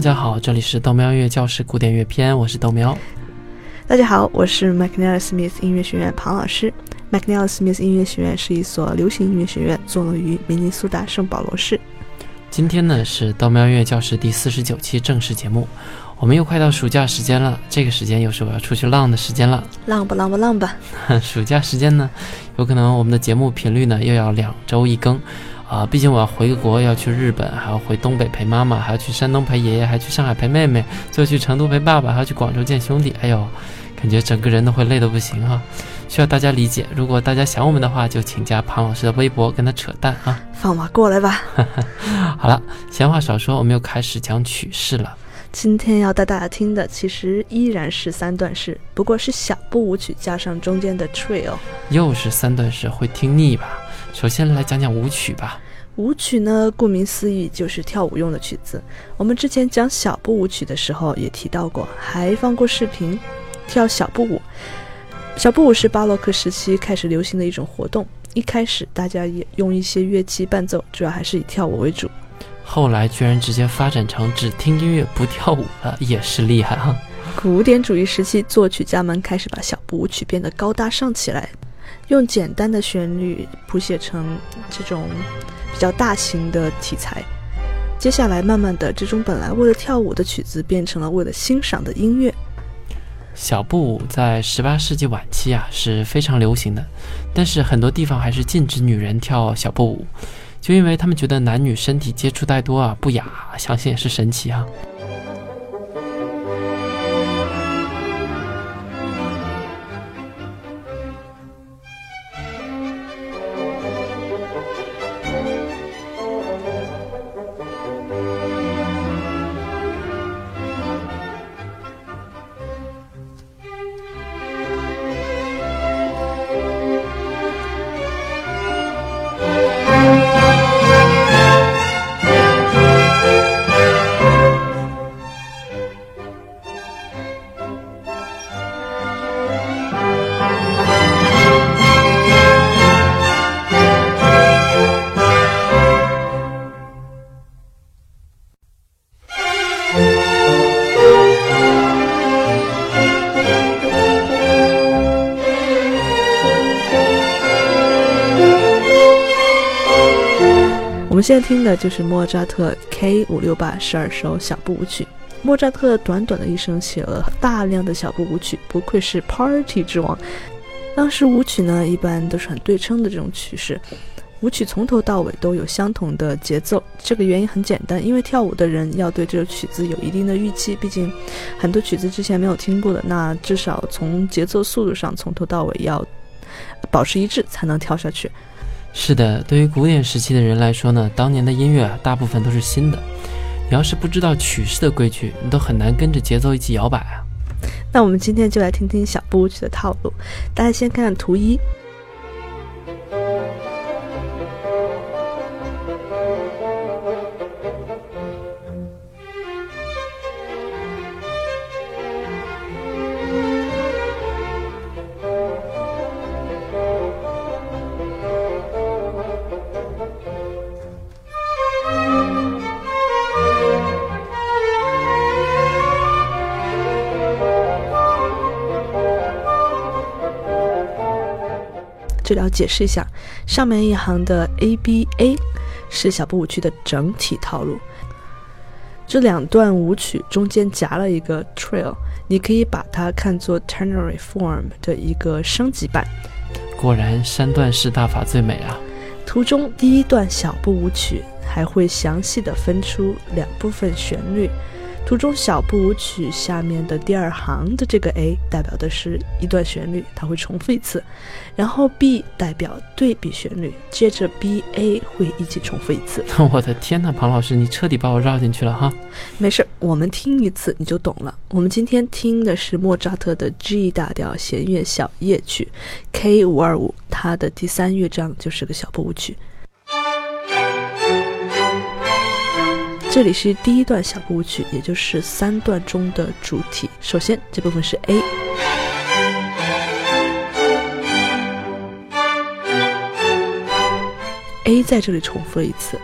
大家好，这里是豆苗音乐教室古典乐篇，我是豆苗。大家好，我是 McNeil Smith 音乐学院庞老师。McNeil Smith 音乐学院是一所流行音乐学院，坐落于明尼苏达圣保罗市。今天呢是豆苗音乐教室第四十九期正式节目，我们又快到暑假时间了，这个时间又是我要出去浪的时间了。浪吧浪吧浪吧！暑假时间呢，有可能我们的节目频率呢又要两周一更。啊，毕竟我要回国，要去日本，还要回东北陪妈妈，还要去山东陪爷爷，还去上海陪妹妹，最后去成都陪爸爸，还要去广州见兄弟。哎呦，感觉整个人都会累得不行哈，需要大家理解。如果大家想我们的话，就请加庞老师的微博跟他扯淡啊。放马过来吧。好了，闲话少说，我们又开始讲曲式了。今天要带大家听的其实依然是三段式，不过是小步舞曲加上中间的 trill。又是三段式，会听腻吧？首先来讲讲舞曲吧。舞曲呢，顾名思义就是跳舞用的曲子。我们之前讲小步舞曲的时候也提到过，还放过视频。跳小步舞，小步舞是巴洛克时期开始流行的一种活动。一开始大家也用一些乐器伴奏，主要还是以跳舞为主。后来居然直接发展成只听音乐不跳舞了，也是厉害哈。古典主义时期，作曲家们开始把小步舞曲变得高大上起来。用简单的旋律谱写成这种比较大型的题材，接下来慢慢的，这种本来为了跳舞的曲子变成了为了欣赏的音乐。小步舞在十八世纪晚期啊是非常流行的，但是很多地方还是禁止女人跳小步舞，就因为他们觉得男女身体接触太多啊不雅，相信也是神奇啊。们现在听的就是莫扎特 K 五六八十二首小步舞曲。莫扎特短短的一生写了大量的小步舞曲，不愧是 Party 之王。当时舞曲呢，一般都是很对称的这种曲式，舞曲从头到尾都有相同的节奏。这个原因很简单，因为跳舞的人要对这个曲子有一定的预期，毕竟很多曲子之前没有听过的，那至少从节奏速度上从头到尾要保持一致，才能跳下去。是的，对于古典时期的人来说呢，当年的音乐啊，大部分都是新的。你要是不知道曲式的规矩，你都很难跟着节奏一起摇摆啊。那我们今天就来听听小步舞曲的套路。大家先看看图一。这里要解释一下，上面一行的 A B A 是小步舞曲的整体套路。这两段舞曲中间夹了一个 trill，你可以把它看作 ternary form 的一个升级版。果然，三段式大法最美啊！图中第一段小步舞曲还会详细的分出两部分旋律。图中小步舞曲下面的第二行的这个 A 代表的是一段旋律，它会重复一次，然后 B 代表对比旋律，接着 B A 会一起重复一次。我的天呐，庞老师，你彻底把我绕进去了哈！没事，我们听一次你就懂了。我们今天听的是莫扎特的 G 大调弦乐小夜曲 K 五二五，它的第三乐章就是个小步舞曲。这里是第一段小步舞曲也就是三段中的主体。首先这部分是 aa 在这里重复了一次。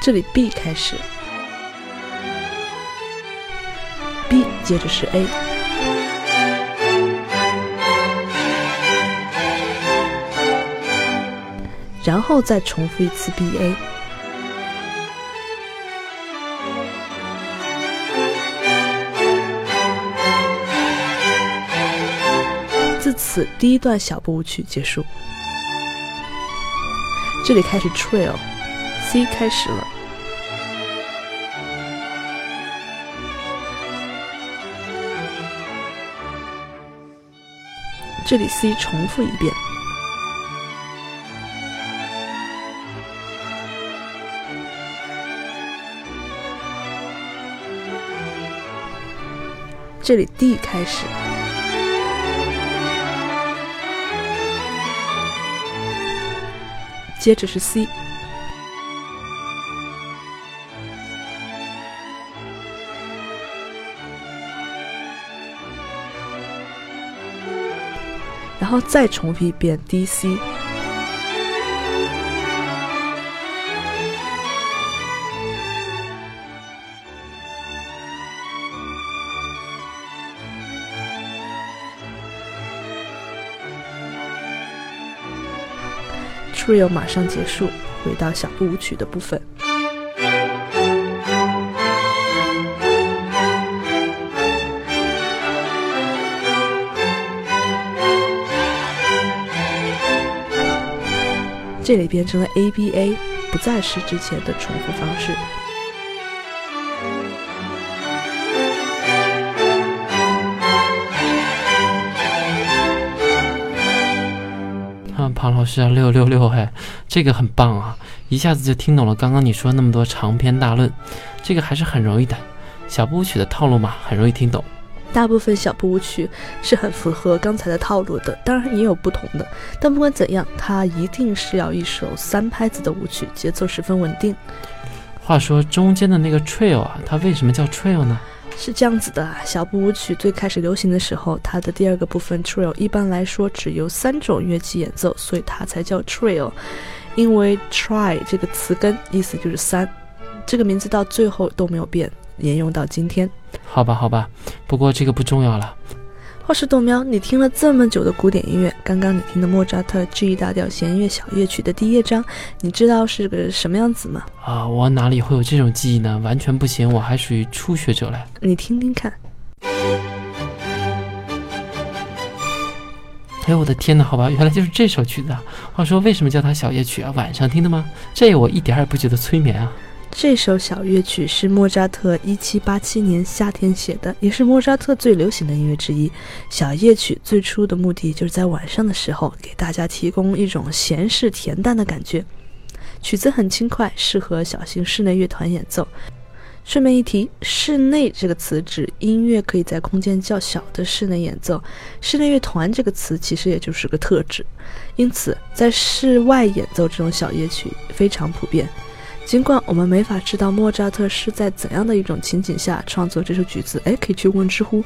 这里 b 开始。B 接着是 a 然后再重复一次 B A。自此，第一段小步舞曲结束。这里开始 Trail C 开始了。这里 C 重复一遍。这里 D 开始。接着是 C，然后再重复一遍 D C。Trio 马上结束，回到小步舞曲的部分。这里变成了 ABA，不再是之前的重复方式。庞老师啊，六六六，哎，这个很棒啊，一下子就听懂了刚刚你说那么多长篇大论，这个还是很容易的。小步舞曲的套路嘛，很容易听懂。大部分小步舞曲是很符合刚才的套路的，当然也有不同的，但不管怎样，它一定是要一首三拍子的舞曲，节奏十分稳定。话说中间的那个 trail 啊，它为什么叫 trail 呢？是这样子的，小步舞曲最开始流行的时候，它的第二个部分 trill 一般来说只由三种乐器演奏，所以它才叫 trill。因为 try 这个词根意思就是三，这个名字到最后都没有变，沿用到今天。好吧，好吧，不过这个不重要了。话说豆喵，你听了这么久的古典音乐，刚刚你听的莫扎特 G 大调弦乐小夜曲的第一乐章，你知道是个什么样子吗？啊，我哪里会有这种记忆呢？完全不行，我还属于初学者嘞。你听听看。哎，我的天呐！好吧，原来就是这首曲子。啊。话说，为什么叫它小夜曲啊？晚上听的吗？这我一点也不觉得催眠啊。这首小乐曲是莫扎特1787年夏天写的，也是莫扎特最流行的音乐之一。小夜曲最初的目的就是在晚上的时候给大家提供一种闲适恬淡的感觉。曲子很轻快，适合小型室内乐团演奏。顺便一提，“室内”这个词指音乐可以在空间较小的室内演奏，室内乐团这个词其实也就是个特指。因此，在室外演奏这种小夜曲非常普遍。尽管我们没法知道莫扎特是在怎样的一种情景下创作这首曲子，哎，可以去问知乎。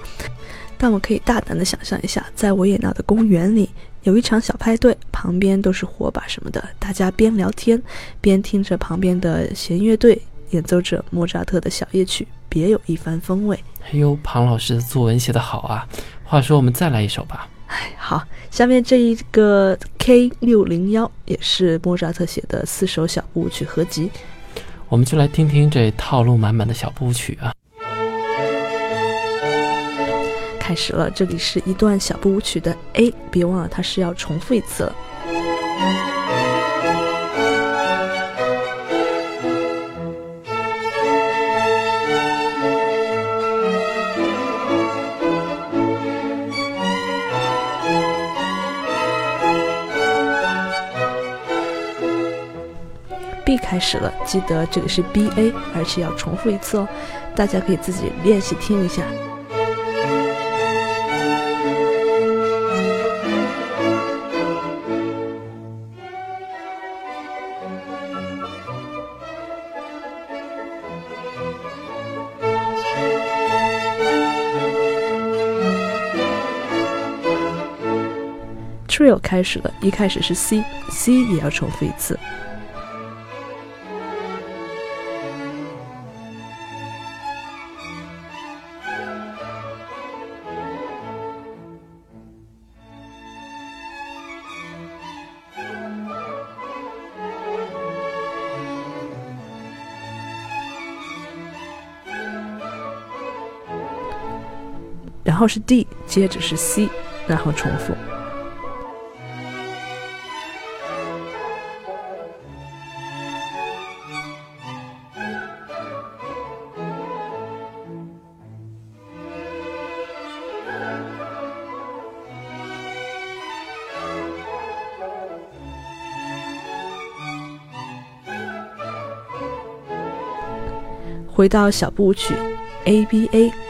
但我可以大胆的想象一下，在维也纳的公园里，有一场小派对，旁边都是火把什么的，大家边聊天边听着旁边的弦乐队演奏着莫扎特的小夜曲，别有一番风味。哎呦，庞老师的作文写得好啊！话说，我们再来一首吧。哎，好，下面这一个 K 六零幺也是莫扎特写的四首小步舞曲合集，我们就来听听这套路满满的小步舞曲啊！开始了，这里是一段小步舞曲的 A，别忘了它是要重复一次了。开始了，记得这个是 B A，而且要重复一次哦。大家可以自己练习听一下。Trio 开始了，一开始是 C，C 也要重复一次。是 D，接着是 C，然后重复。回到小步舞曲，A B A。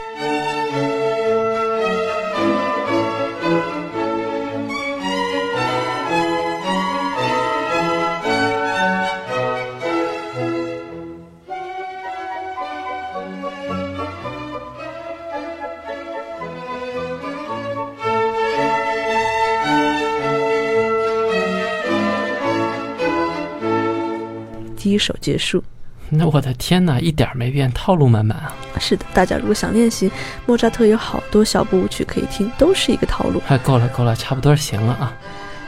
第一首结束。那我的天哪，一点儿没变，套路满满啊！是的，大家如果想练习，莫扎特有好多小步舞曲可以听，都是一个套路。哎够了，够了，差不多行了啊。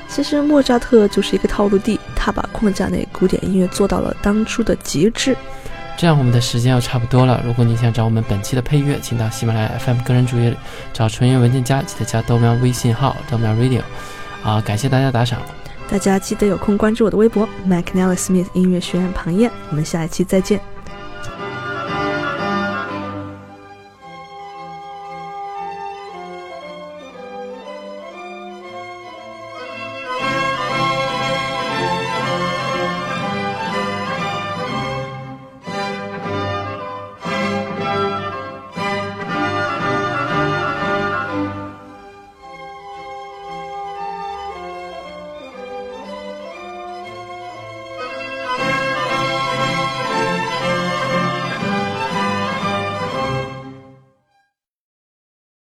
其实莫扎特就是一个套路帝，他把框架内古典音乐做到了当初的极致。这样我们的时间又差不多了。如果你想找我们本期的配乐，请到喜马拉雅 FM 个人主页找纯音文件夹，记得加豆苗微信号豆苗 Radio。啊，感谢大家打赏。大家记得有空关注我的微博 McNally Smith 音乐学院庞燕，我们下一期再见。